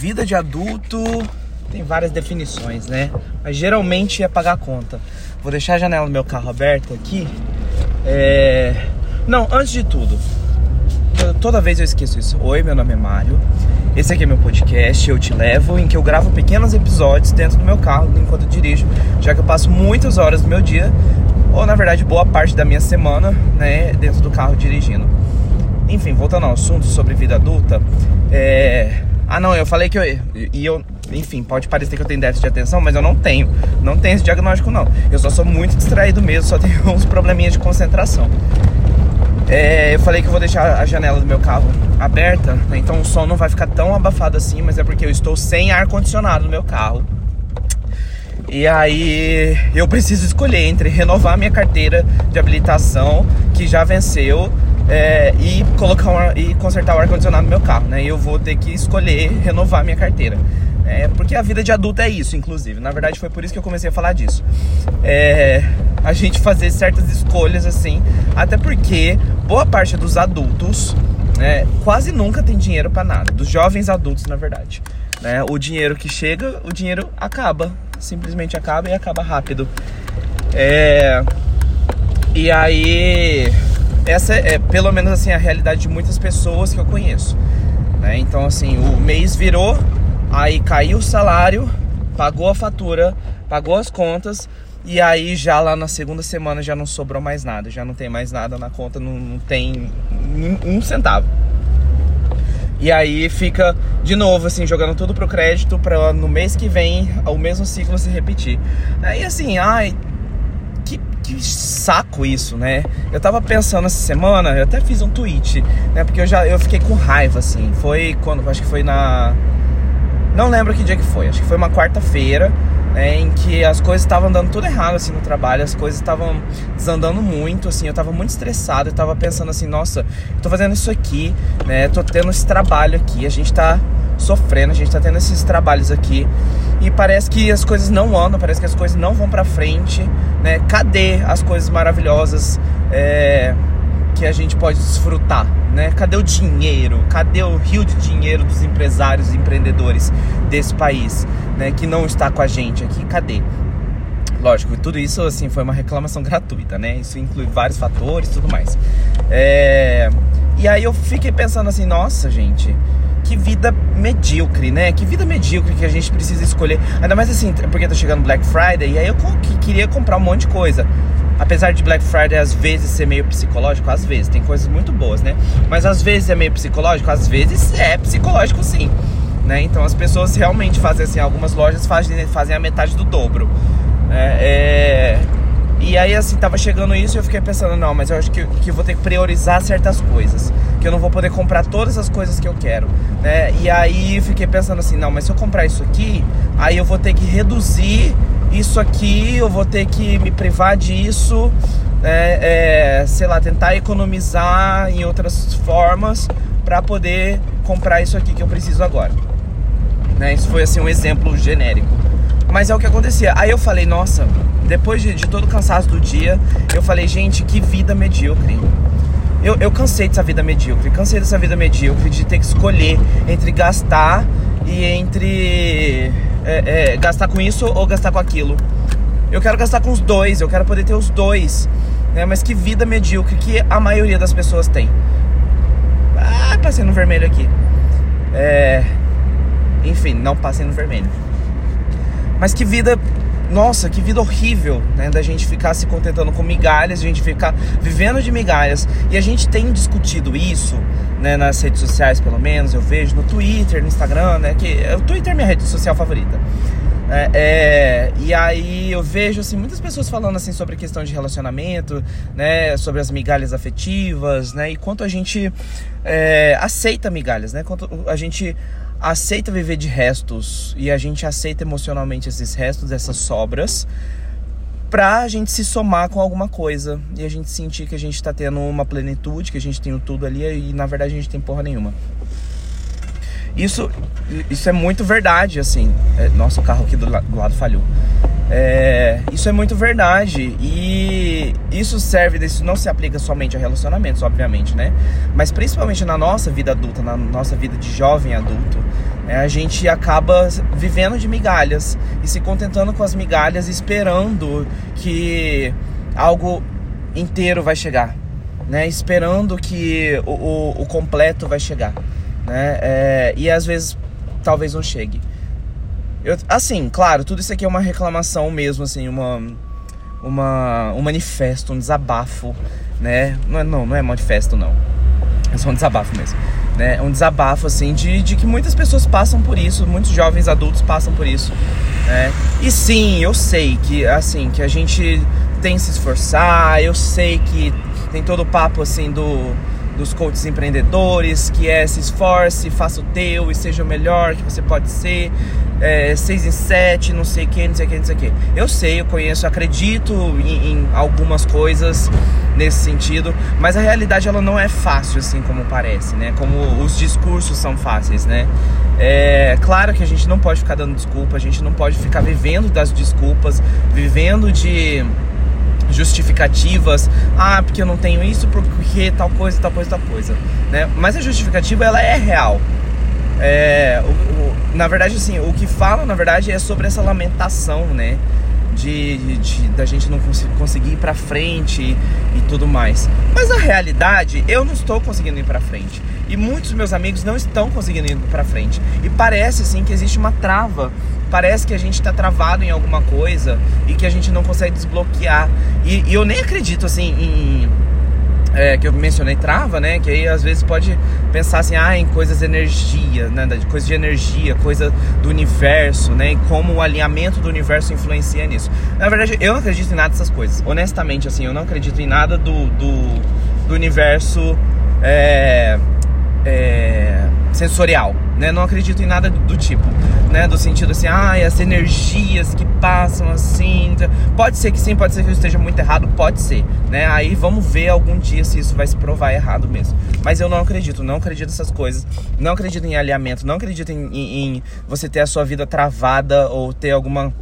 Vida de adulto tem várias definições, né? Mas geralmente é pagar a conta. Vou deixar a janela do meu carro aberta aqui. É... Não, antes de tudo, toda vez eu esqueço isso. Oi, meu nome é Mário. Esse aqui é meu podcast, Eu Te Levo, em que eu gravo pequenos episódios dentro do meu carro enquanto eu dirijo, já que eu passo muitas horas do meu dia, ou na verdade boa parte da minha semana, né, dentro do carro dirigindo. Enfim, voltando ao assunto sobre vida adulta, é... Ah, não, eu falei que eu. E eu. Enfim, pode parecer que eu tenho déficit de atenção, mas eu não tenho. Não tenho esse diagnóstico, não. Eu só sou muito distraído mesmo, só tenho uns probleminhas de concentração. É, eu falei que eu vou deixar a janela do meu carro aberta, né? então o som não vai ficar tão abafado assim, mas é porque eu estou sem ar condicionado no meu carro. E aí eu preciso escolher entre renovar minha carteira de habilitação, que já venceu, é, e colocar e consertar o ar condicionado no meu carro, né? E eu vou ter que escolher renovar minha carteira. É, porque a vida de adulto é isso, inclusive. Na verdade, foi por isso que eu comecei a falar disso. É, a gente fazer certas escolhas assim, até porque boa parte dos adultos né, quase nunca tem dinheiro para nada. Dos jovens adultos, na verdade. Né? O dinheiro que chega, o dinheiro acaba. Simplesmente acaba e acaba rápido. É, e aí, essa é pelo menos assim a realidade de muitas pessoas que eu conheço. Né? Então, assim, o mês virou, Aí caiu o salário, pagou a fatura, pagou as contas e aí já lá na segunda semana já não sobrou mais nada, já não tem mais nada na conta, não, não tem um centavo. E aí fica de novo assim jogando tudo pro crédito para no mês que vem o mesmo ciclo se repetir. Aí assim, ai, que, saco isso, né? Eu tava pensando essa semana, eu até fiz um tweet, né? Porque eu já eu fiquei com raiva assim. Foi quando, acho que foi na não lembro que dia que foi, acho que foi uma quarta-feira, né, em que as coisas estavam dando tudo errado assim no trabalho, as coisas estavam desandando muito, assim, eu tava muito estressado, eu tava pensando assim, nossa, tô fazendo isso aqui, né, tô tendo esse trabalho aqui, a gente tá sofrendo, a gente tá tendo esses trabalhos aqui e parece que as coisas não andam, parece que as coisas não vão para frente, né? Cadê as coisas maravilhosas é, que a gente pode desfrutar, né? Cadê o dinheiro? Cadê o rio de dinheiro dos empresários e empreendedores desse país, né? Que não está com a gente aqui? Cadê? Lógico, tudo isso assim foi uma reclamação gratuita, né? Isso inclui vários fatores, tudo mais. É... E aí eu fiquei pensando assim, nossa, gente, que vida medíocre, né? Que vida medíocre que a gente precisa escolher. Ainda mais assim, porque tá chegando Black Friday e aí eu queria comprar um monte de coisa. Apesar de Black Friday às vezes ser meio psicológico, às vezes, tem coisas muito boas, né? Mas às vezes é meio psicológico, às vezes é psicológico sim. Né? Então as pessoas realmente fazem assim, algumas lojas fazem, fazem a metade do dobro. É, é... E aí assim, tava chegando isso e eu fiquei pensando, não, mas eu acho que, que vou ter que priorizar certas coisas. Que eu não vou poder comprar todas as coisas que eu quero. Né? E aí fiquei pensando assim, não, mas se eu comprar isso aqui, aí eu vou ter que reduzir isso aqui, eu vou ter que me privar disso, é, é, sei lá, tentar economizar em outras formas para poder comprar isso aqui que eu preciso agora. Né? Isso foi assim um exemplo genérico. Mas é o que acontecia. Aí eu falei, nossa, depois de, de todo o cansaço do dia, eu falei, gente, que vida medíocre. Eu, eu cansei dessa vida medíocre, cansei dessa vida medíocre de ter que escolher entre gastar e entre é, é, gastar com isso ou gastar com aquilo. Eu quero gastar com os dois, eu quero poder ter os dois. Né? Mas que vida medíocre que a maioria das pessoas tem. Ah, passei no vermelho aqui. É... Enfim, não passei no vermelho. Mas que vida nossa, que vida horrível, né? Da gente ficar se contentando com migalhas, a gente ficar vivendo de migalhas. E a gente tem discutido isso, né? Nas redes sociais, pelo menos, eu vejo no Twitter, no Instagram, né? Que o Twitter é minha rede social favorita. É, é, e aí eu vejo assim muitas pessoas falando assim sobre a questão de relacionamento, né, sobre as migalhas afetivas, né, e quanto a gente é, aceita migalhas, né, quanto a gente aceita viver de restos e a gente aceita emocionalmente esses restos, essas sobras, pra gente se somar com alguma coisa e a gente sentir que a gente tá tendo uma plenitude, que a gente tem tudo ali e na verdade a gente tem porra nenhuma. Isso, isso é muito verdade, assim. É, nossa, o carro aqui do, do lado falhou. É, isso é muito verdade e isso serve, isso não se aplica somente a relacionamentos, obviamente, né? Mas principalmente na nossa vida adulta, na nossa vida de jovem adulto, É, a gente acaba vivendo de migalhas e se contentando com as migalhas, esperando que algo inteiro vai chegar, né? Esperando que o, o, o completo vai chegar, né? É, e às vezes talvez não chegue. Eu, assim, claro, tudo isso aqui é uma reclamação mesmo, assim, uma, uma, um manifesto, um desabafo, né? Não, é, não, não é manifesto, não. É só um desabafo mesmo né? Um desabafo, assim, de, de que muitas pessoas passam por isso, muitos jovens adultos passam por isso, né? E sim, eu sei que, assim, que a gente tem que se esforçar, eu sei que tem todo o papo, assim, do dos coaches empreendedores, que é se esforce, faça o teu e seja o melhor que você pode ser, é, seis em sete, não sei o que, não sei o que, não sei o que. Eu sei, eu conheço, acredito em, em, algumas coisas nesse sentido, mas a realidade ela não é fácil assim como parece, né? Como os discursos são fáceis, né? É claro que a gente não pode ficar dando desculpa, a gente não pode ficar vivendo das desculpas, vivendo de justificativas, ah, porque eu não tenho isso, porque tal coisa, tal coisa, tal coisa, né? Mas a justificativa ela é real. É, o, o, na verdade, assim, o que fala, na verdade, é sobre essa lamentação, né? De, de, de da gente não cons conseguir ir para frente e, e, tudo mais. Mas na realidade, eu não estou conseguindo ir para frente. E muitos meus amigos não estão conseguindo ir para frente. E parece assim que existe uma trava parece que a gente está travado em alguma coisa e que a gente não consegue desbloquear. E, e eu nem acredito assim em. É, que eu mencionei trava, né? Que aí às vezes pode pensar assim, ah, em coisas de energia, né? De coisas de energia, coisa do universo, né? E como o alinhamento do universo influencia nisso. Na verdade, eu não acredito em nada dessas coisas. Honestamente, assim, eu não acredito em nada do, do, do universo é, é, sensorial, né? Não acredito em nada do, do tipo né? Do sentido assim, ah, as energias que passam assim. Pode ser que sim, pode ser que eu esteja muito errado, pode ser, né? Aí vamos ver algum dia se isso vai se provar errado mesmo. Mas eu não acredito, não acredito nessas coisas. Não acredito em alinhamento, não acredito em, em, em você ter a sua vida travada ou ter alguma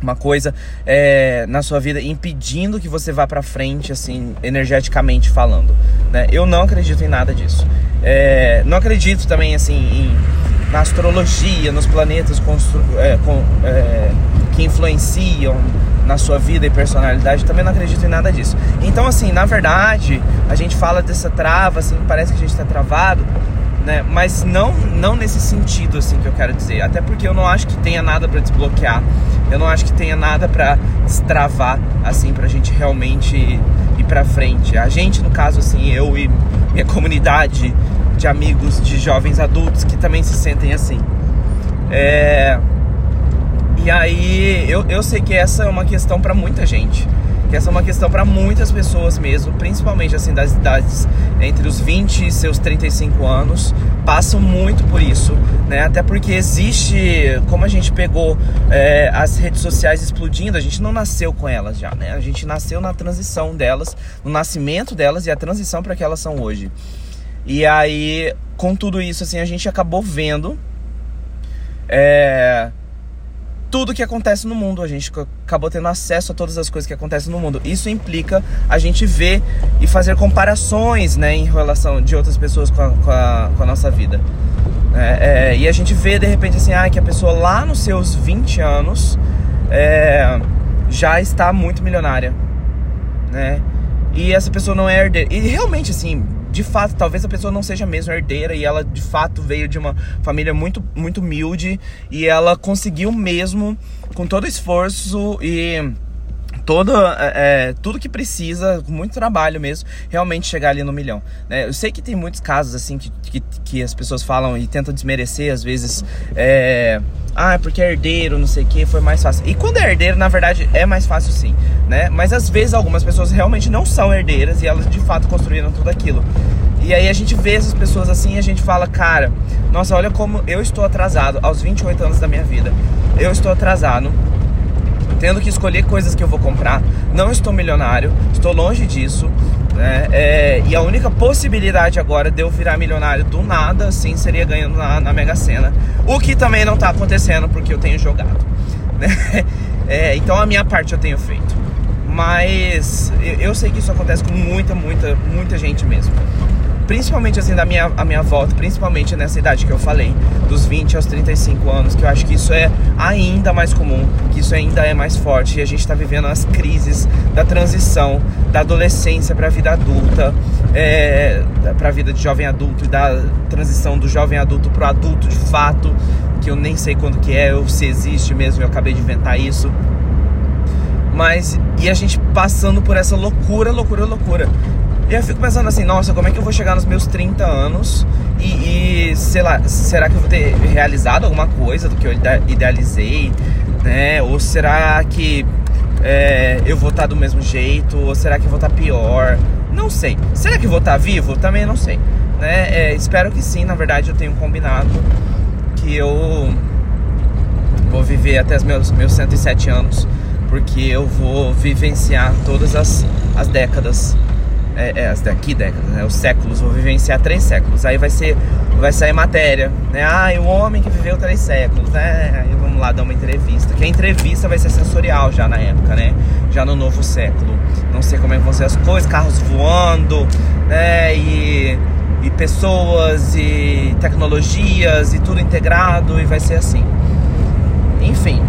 uma coisa é, na sua vida impedindo que você vá para frente, assim, energeticamente falando. Né? Eu não acredito em nada disso. É, não acredito também, assim, em na astrologia, nos planetas é, com, é, que influenciam na sua vida e personalidade, também não acredito em nada disso. Então, assim, na verdade, a gente fala dessa trava, assim, parece que a gente está travado, né? Mas não, não nesse sentido, assim, que eu quero dizer. Até porque eu não acho que tenha nada para desbloquear. Eu não acho que tenha nada para destravar, assim, pra gente realmente ir pra frente. A gente, no caso, assim, eu e minha comunidade de amigos de jovens adultos que também se sentem assim. É... E aí eu, eu sei que essa é uma questão para muita gente. Que essa é uma questão para muitas pessoas mesmo, principalmente assim das idades entre os 20 e seus 35 anos, passam muito por isso, né? Até porque existe, como a gente pegou é, as redes sociais explodindo, a gente não nasceu com elas já, né? A gente nasceu na transição delas, no nascimento delas e a transição para que elas são hoje. E aí, com tudo isso, assim, a gente acabou vendo é, tudo que acontece no mundo. A gente acabou tendo acesso a todas as coisas que acontecem no mundo. Isso implica a gente ver e fazer comparações, né, em relação de outras pessoas com a, com a, com a nossa vida. É, é, e a gente vê de repente assim, ah, que a pessoa lá nos seus 20 anos é, já está muito milionária, né? E essa pessoa não é herdeira. E realmente, assim, de fato, talvez a pessoa não seja mesmo herdeira e ela de fato veio de uma família muito, muito humilde e ela conseguiu mesmo, com todo esforço e toda é, é, tudo que precisa, muito trabalho mesmo, realmente chegar ali no milhão. Né? Eu sei que tem muitos casos assim que, que, que, as pessoas falam e tentam desmerecer, às vezes, é, ah, é porque é herdeiro, não sei o que, foi mais fácil. E quando é herdeiro, na verdade, é mais fácil sim, né? Mas às vezes algumas pessoas realmente não são herdeiras e elas de fato construíram tudo aquilo. E aí a gente vê essas pessoas assim e a gente fala, cara, nossa, olha como eu estou atrasado aos 28 anos da minha vida. Eu estou atrasado tendo que escolher coisas que eu vou comprar. Não estou milionário, estou longe disso. Né? É, e a única possibilidade agora de eu virar milionário do nada, sim, seria ganhando na, na Mega Sena. O que também não está acontecendo porque eu tenho jogado. Né? É, então a minha parte eu tenho feito. Mas eu sei que isso acontece com muita, muita, muita gente mesmo. Principalmente assim da minha, a minha volta, principalmente nessa idade que eu falei, dos 20 aos 35 anos, que eu acho que isso é ainda mais comum, que isso ainda é mais forte e a gente está vivendo as crises da transição da adolescência para a vida adulta, é, para a vida de jovem adulto e da transição do jovem adulto para o adulto de fato, que eu nem sei quando que é, ou se existe mesmo, eu acabei de inventar isso. Mas e a gente passando por essa loucura, loucura, loucura. E eu fico pensando assim, nossa, como é que eu vou chegar nos meus 30 anos e, e sei lá, será que eu vou ter realizado alguma coisa do que eu idealizei, né? Ou será que é, eu vou estar do mesmo jeito? Ou será que eu vou estar pior? Não sei. Será que eu vou estar vivo? Também não sei. Né? É, espero que sim, na verdade eu tenho combinado que eu vou viver até os meus, meus 107 anos, porque eu vou vivenciar todas as, as décadas é, é, daqui décadas, né, os séculos, vou vivenciar três séculos. Aí vai ser, vai sair matéria, né? Ah, o homem que viveu três séculos, né? Aí vamos lá dar uma entrevista. Que a entrevista vai ser sensorial já na época, né? Já no novo século. Não sei como é que vão ser as coisas, carros voando, né? E, e pessoas e tecnologias e tudo integrado e vai ser assim. Enfim,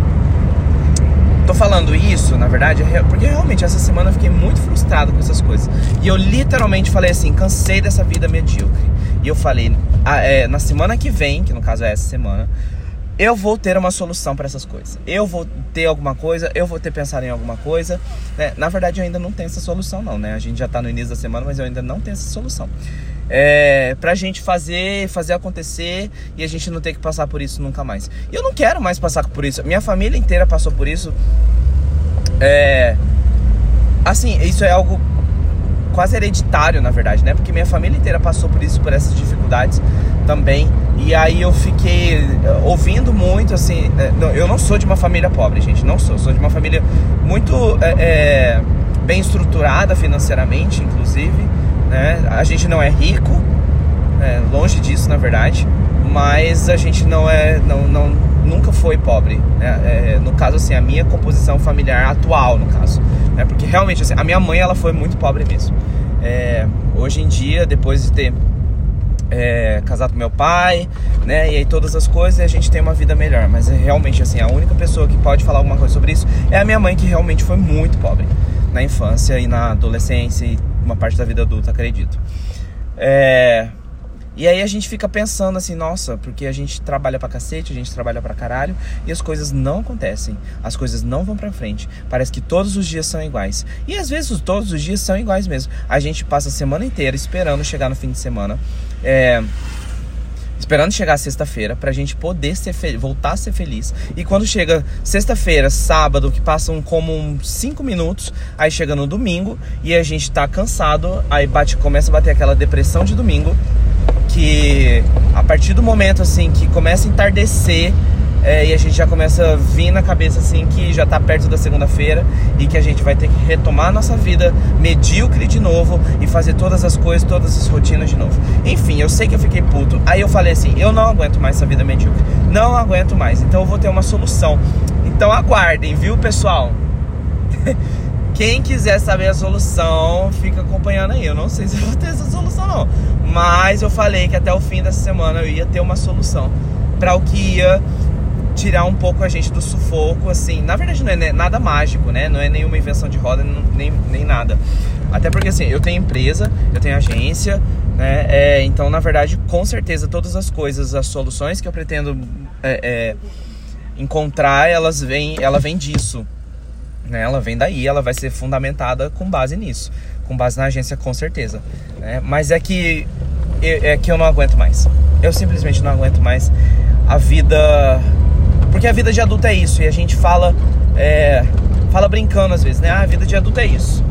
tô falando isso, na verdade, porque realmente essa semana eu fiquei muito frustrado com essas coisas. E eu literalmente falei assim, cansei dessa vida medíocre. E eu falei, ah, é, na semana que vem, que no caso é essa semana, eu vou ter uma solução para essas coisas. Eu vou ter alguma coisa, eu vou ter pensado em alguma coisa. Né? Na verdade, eu ainda não tenho essa solução, não, né? A gente já tá no início da semana, mas eu ainda não tenho essa solução. É, pra gente fazer, fazer acontecer e a gente não ter que passar por isso nunca mais. E eu não quero mais passar por isso. Minha família inteira passou por isso. É, assim, isso é algo quase hereditário, na verdade, né? Porque minha família inteira passou por isso, por essas dificuldades também. E aí eu fiquei eh, ouvindo muito, assim. Eh, eu não sou de uma família pobre, gente, não sou. Sou de uma família muito é, é, bem estruturada financeiramente, inclusive. Né? A gente não é rico, é, longe disso, na verdade. Mas a gente não é, não, não nunca foi pobre. Né? É, no caso, assim, a minha composição familiar atual, no caso. Né? Porque realmente, assim, a minha mãe, ela foi muito pobre mesmo. É, hoje em dia, depois de ter é, casado com meu pai, né? E aí todas as coisas, a gente tem uma vida melhor. Mas é realmente assim, a única pessoa que pode falar alguma coisa sobre isso é a minha mãe, que realmente foi muito pobre na infância e na adolescência e uma parte da vida adulta, acredito. É, e aí a gente fica pensando assim, nossa, porque a gente trabalha pra cacete, a gente trabalha pra caralho e as coisas não acontecem, as coisas não vão pra frente. Parece que todos os dias são iguais. E às vezes todos os dias são iguais mesmo. A gente passa a semana inteira esperando chegar no fim de semana. É, esperando chegar sexta-feira pra gente poder ser voltar a ser feliz. E quando chega sexta-feira, sábado, que passam como 5 minutos, aí chega no domingo e a gente tá cansado, aí bate, começa a bater aquela depressão de domingo que a partir do momento assim que começa a entardecer é, e a gente já começa a vir na cabeça assim que já tá perto da segunda-feira e que a gente vai ter que retomar a nossa vida medíocre de novo e fazer todas as coisas, todas as rotinas de novo. Enfim, eu sei que eu fiquei puto. Aí eu falei assim: eu não aguento mais essa vida medíocre. Não aguento mais. Então eu vou ter uma solução. Então aguardem, viu, pessoal? Quem quiser saber a solução, fica acompanhando aí. Eu não sei se eu vou ter essa solução, não. Mas eu falei que até o fim dessa semana eu ia ter uma solução para o que ia tirar um pouco a gente do sufoco, assim. Na verdade, não é nada mágico, né? Não é nenhuma invenção de roda, nem, nem nada. Até porque, assim, eu tenho empresa, eu tenho agência, né? É, então, na verdade, com certeza, todas as coisas, as soluções que eu pretendo é, é, encontrar, elas vêm, ela vem disso. Né? Ela vem daí, ela vai ser fundamentada com base nisso, com base na agência com certeza. Né? Mas é que é que eu não aguento mais. Eu simplesmente não aguento mais a vida, porque a vida de adulto é isso e a gente fala é, fala brincando às vezes, né? Ah, a vida de adulto é isso.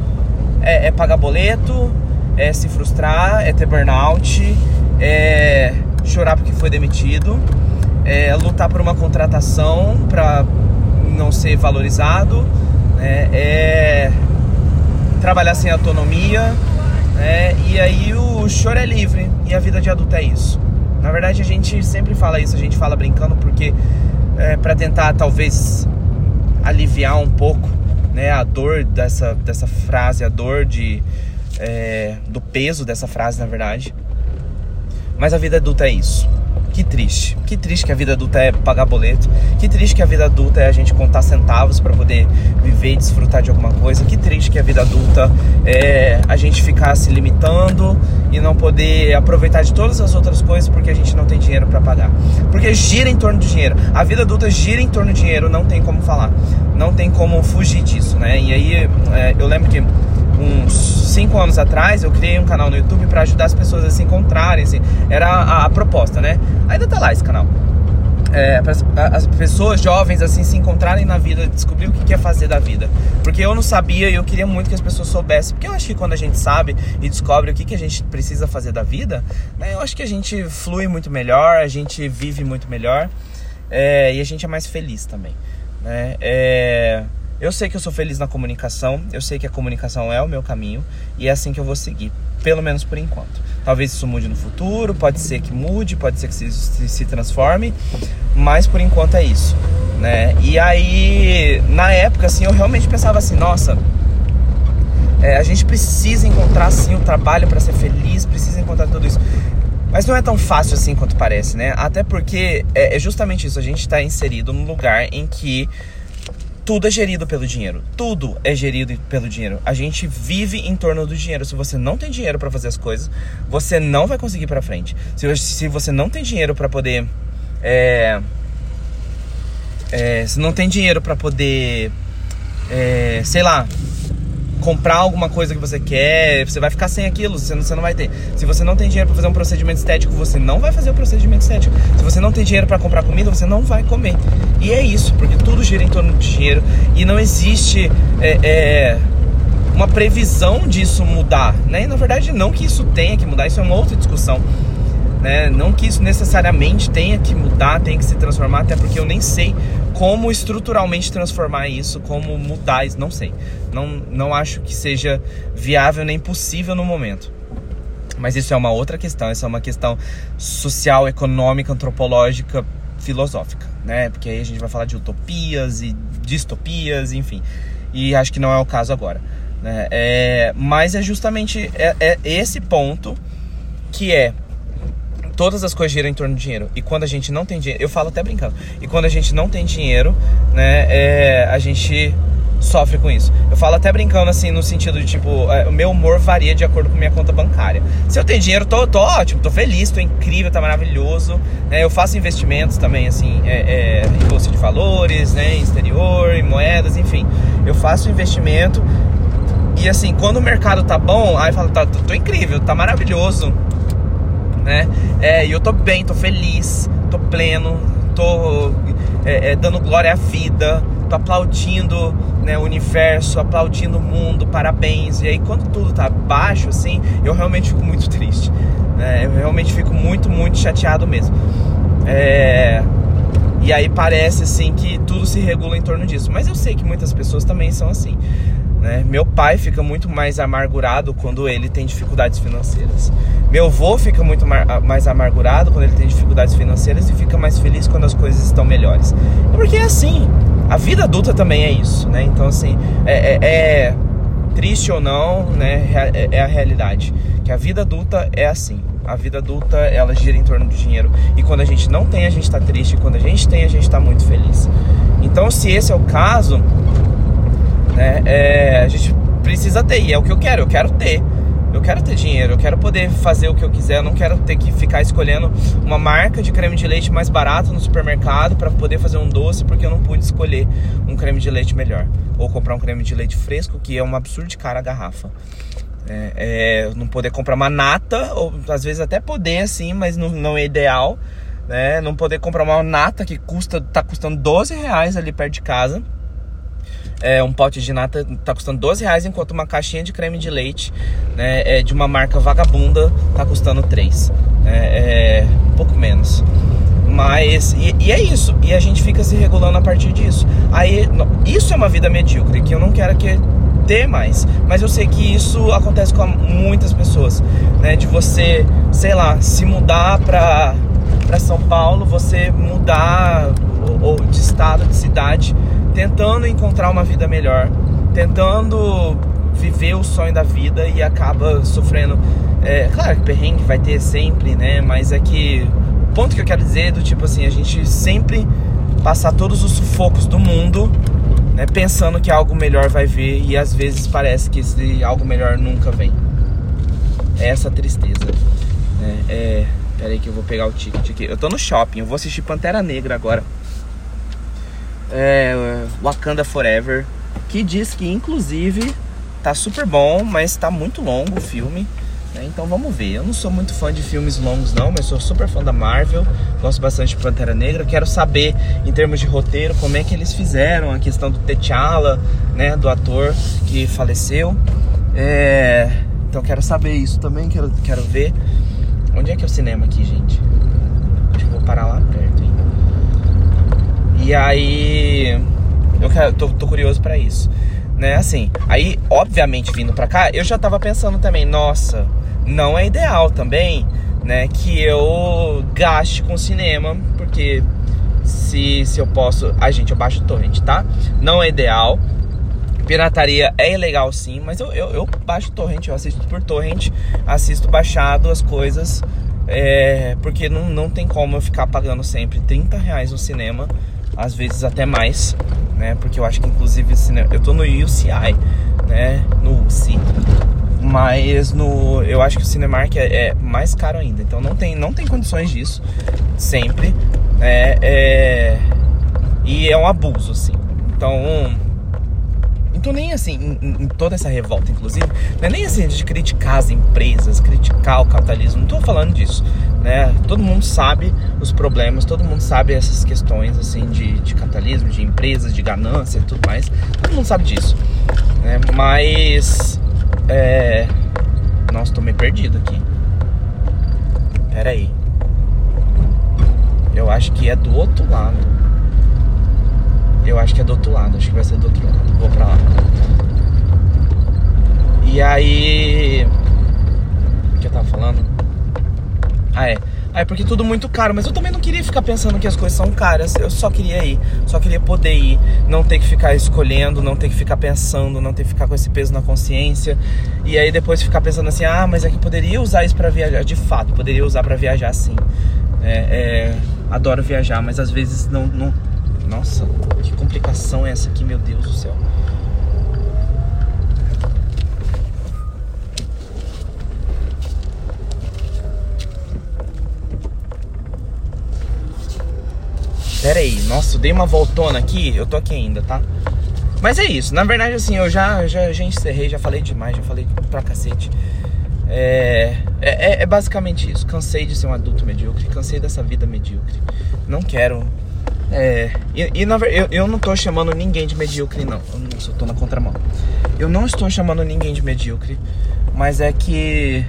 É, é pagar boleto, é se frustrar, é ter burnout, é chorar porque foi demitido, é lutar por uma contratação para não ser valorizado né? é trabalhar sem autonomia, né? e aí o choro é livre e a vida de adulto é isso. Na verdade a gente sempre fala isso, a gente fala brincando porque é, para tentar talvez aliviar um pouco né, a dor dessa, dessa frase, a dor de, é, do peso dessa frase, na verdade. Mas a vida adulta é isso. Que triste. Que triste que a vida adulta é pagar boleto. Que triste que a vida adulta é a gente contar centavos para poder viver e desfrutar de alguma coisa. Que triste que a vida adulta é a gente ficar se limitando e não poder aproveitar de todas as outras coisas porque a gente não tem dinheiro para pagar. Porque gira em torno do dinheiro. A vida adulta gira em torno do dinheiro, não tem como falar. Não tem como fugir disso, né? E aí é, eu lembro que uns cinco anos atrás, eu criei um canal no YouTube para ajudar as pessoas a se encontrarem. Assim. Era a, a, proposta, né? Ainda tá lá esse canal. É, para as pessoas jovens assim se encontrarem na vida, descobrir o que quer fazer da vida. Porque eu não sabia e eu queria muito que as pessoas soubessem. Porque eu acho que quando a gente sabe e descobre o que, que a gente precisa fazer da vida, né, eu acho que a gente flui muito melhor, a gente vive muito melhor é, e a gente é mais feliz também. Né? É, eu sei que eu sou feliz na comunicação, eu sei que a comunicação é o meu caminho e é assim que eu vou seguir, pelo menos por enquanto. Talvez isso mude no futuro, pode ser que mude, pode ser que se, se, se transforme, mas por enquanto é isso, né? E aí, na época, assim, eu realmente pensava assim, nossa, é, a gente precisa encontrar, assim, o trabalho para ser feliz, precisa encontrar tudo isso. Mas não é tão fácil assim quanto parece, né? Até porque é, é justamente isso, a gente está inserido num lugar em que tudo é gerido pelo dinheiro. Tudo é gerido pelo dinheiro. A gente vive em torno do dinheiro. Se você não tem dinheiro para fazer as coisas, você não vai conseguir para frente. Se, você não tem dinheiro para poder, é, é, se não tem dinheiro para poder, é, sei lá, comprar alguma coisa que você quer, você vai ficar sem aquilo, você não, você não vai ter. Se você não tem dinheiro para fazer um procedimento estético, você não vai fazer o procedimento estético. Se você não tem dinheiro para comprar comida, você não vai comer. E é isso, porque tudo gira em torno de dinheiro e não existe é, é, uma previsão disso mudar, né? E, na verdade, não que isso tenha que mudar, isso é uma outra discussão. Né? Não que isso necessariamente tenha que mudar, tenha que se transformar, até porque eu nem sei como estruturalmente transformar isso, como mudar isso, não sei. Não, não acho que seja viável nem possível no momento. Mas isso é uma outra questão, isso é uma questão social, econômica, antropológica, filosófica, né? Porque aí a gente vai falar de utopias e distopias, enfim. E acho que não é o caso agora. Né? É, mas é justamente é, é esse ponto que é todas as coisas giram em torno do dinheiro. E quando a gente não tem dinheiro, eu falo até brincando, e quando a gente não tem dinheiro, né, é, a gente sofre com isso. Eu falo até brincando assim, no sentido de tipo, é, o meu humor varia de acordo com minha conta bancária. Se eu tenho dinheiro, tô, tô ótimo, tô feliz, tô incrível, tá maravilhoso. Né? Eu faço investimentos também, assim, é, é, em bolsa de valores, né, em exterior, em moedas, enfim. Eu faço investimento. E assim, quando o mercado tá bom, aí eu falo, tá, tô, tô incrível, tá maravilhoso né? É, e eu tô bem, tô feliz, tô pleno, tô é, é, dando glória à vida, tô aplaudindo né, o universo, aplaudindo o mundo, parabéns. E aí quando tudo tá baixo, assim, eu realmente fico muito triste. Né? Eu realmente fico muito, muito chateado mesmo. É... E aí parece assim que tudo se regula em torno disso. Mas eu sei que muitas pessoas também são assim. Né? Meu pai fica muito mais amargurado quando ele tem dificuldades financeiras. Meu avô fica muito mais amargurado quando ele tem dificuldades financeiras e fica mais feliz quando as coisas estão melhores. Porque é assim, a vida adulta também é isso, né? Então assim, é, é, é triste ou não, né? É, é a realidade. Que a vida adulta é assim. A vida adulta, ela gira em torno do dinheiro. E quando a gente não tem, a gente está triste. E quando a gente tem, a gente está muito feliz. Então, se esse é o caso, né? É, a gente precisa ter, e é o que eu quero, eu quero ter. Eu quero ter dinheiro, eu quero poder fazer o que eu quiser, eu não quero ter que ficar escolhendo uma marca de creme de leite mais barato no supermercado para poder fazer um doce porque eu não pude escolher um creme de leite melhor. Ou comprar um creme de leite fresco, que é um absurdo de cara a garrafa. É, é, não poder comprar uma nata, ou às vezes até poder assim, mas não, não é ideal. Né? Não poder comprar uma nata que custa, tá custando 12 reais ali perto de casa é, um pote de nata tá custando 12 reais, enquanto uma caixinha de creme de leite né, é, de uma marca vagabunda tá custando 3. É, é um pouco menos. Mas, e, e, é isso. E a gente fica se regulando a partir disso. Aí, isso é uma vida medíocre, que eu não quero que ter mais. Mas eu sei que isso acontece com muitas pessoas, né? De você, sei lá, se mudar pra, pra São Paulo, você mudar ou, ou de estado, de cidade, tentando encontrar uma vida melhor, tentando viver o sonho da vida e acaba sofrendo É, claro que perrengue vai ter sempre, né? Mas é que o ponto que eu quero dizer é do tipo assim, a gente sempre passar todos os sufocos do mundo, né? Pensando que algo melhor vai vir e às vezes parece que esse algo melhor nunca vem. É essa tristeza. Né? É, pera aí que eu vou pegar o ticket aqui. Eu tô no shopping, eu vou assistir Pantera Negra agora. É, Wakanda Forever, que diz que inclusive tá super bom, mas tá muito longo o filme. Né? Então vamos ver. Eu não sou muito fã de filmes longos, não, mas sou super fã da Marvel. Gosto bastante de Pantera Negra. Quero saber, em termos de roteiro, como é que eles fizeram a questão do T'Challa, né? Do ator que faleceu. É... Então quero saber isso também, quero, quero ver. Onde é que é o cinema aqui, gente? Acho que vou parar lá perto, hein? E aí. Eu quero, tô, tô curioso para isso né? Assim, aí, obviamente, vindo pra cá, eu já tava pensando também, nossa, não é ideal também, né, que eu gaste com cinema, porque se, se eu posso. A gente, eu baixo torrent, tá? Não é ideal. Pirataria é ilegal sim, mas eu, eu, eu baixo torrent, eu assisto por torrent, assisto baixado as coisas, é, porque não, não tem como eu ficar pagando sempre 30 reais no cinema, às vezes até mais, né? Porque eu acho que inclusive eu tô no UCI, né? No UCI mas no, eu acho que o Cinemark é, é, mais caro ainda. Então não tem, não tem condições disso sempre. É, é, e é um abuso, assim. Então. Então nem assim, em, em, toda essa revolta, inclusive, não é nem assim de criticar as empresas, criticar o capitalismo, não tô falando disso, né? Todo mundo sabe os problemas, todo mundo sabe essas questões, assim, de, de capitalismo, de empresas, de ganância e tudo mais, todo mundo sabe disso, né? Mas é. Nossa, tô meio perdido aqui. Pera aí. Eu acho que é do outro lado. Eu acho que é do outro lado. Acho que vai ser do outro lado. Vou pra lá. E aí. O que eu tava falando? Ah, é. É porque tudo muito caro, mas eu também não queria ficar pensando que as coisas são caras. Eu só queria ir, só queria poder ir, não ter que ficar escolhendo, não ter que ficar pensando, não ter que ficar com esse peso na consciência. E aí depois ficar pensando assim: "Ah, mas é que poderia usar isso para viajar". De fato, poderia usar para viajar sim. É, é, adoro viajar, mas às vezes não, não Nossa, que complicação é essa aqui, meu Deus do céu. Pera aí, nossa, eu dei uma voltona aqui, eu tô aqui ainda, tá? Mas é isso, na verdade assim, eu já, já, já encerrei, já falei demais, já falei pra cacete. É, é, é, basicamente isso. Cansei de ser um adulto medíocre, cansei dessa vida medíocre. Não quero. É, e, e na, eu, eu não tô chamando ninguém de medíocre, não. Não eu tô na contramão. Eu não estou chamando ninguém de medíocre, mas é que.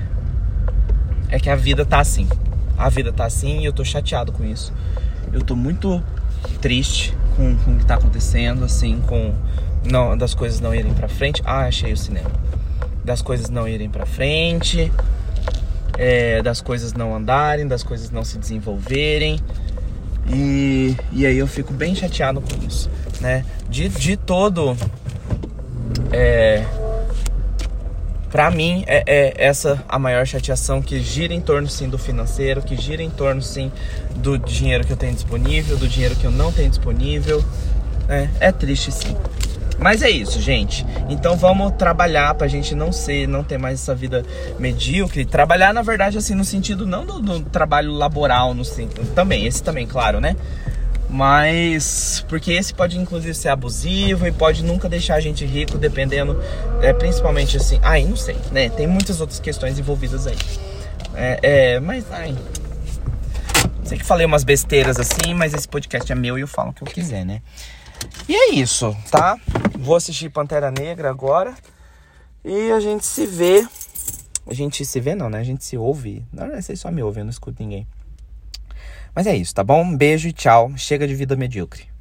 É que a vida tá assim. A vida tá assim e eu tô chateado com isso eu tô muito triste com, com o que tá acontecendo, assim, com não, das coisas não irem para frente. Ah, achei o cinema. Das coisas não irem para frente, é, das coisas não andarem, das coisas não se desenvolverem. E, e aí eu fico bem chateado com isso, né? De, de todo é, para mim é, é, essa a maior chateação que gira em torno sim do financeiro, que gira em torno sim do dinheiro que eu tenho disponível, do dinheiro que eu não tenho disponível. É, é triste sim. Mas é isso, gente. Então vamos trabalhar pra gente não ser, não ter mais essa vida medíocre. Trabalhar, na verdade, assim, no sentido não do, do trabalho laboral, no também, esse também, claro, né? Mas porque esse pode inclusive ser abusivo e pode nunca deixar a gente rico, dependendo, é, principalmente assim. Ai, não sei, né? Tem muitas outras questões envolvidas aí. É, é, mas, ai. Sei que falei umas besteiras assim, mas esse podcast é meu e eu falo o que eu quiser, né? E é isso, tá? Vou assistir Pantera Negra agora e a gente se vê. A gente se vê, não, né? A gente se ouve. Não, não sei só me ouve, eu não escuto ninguém. Mas é isso, tá bom? Um beijo e tchau. Chega de vida medíocre.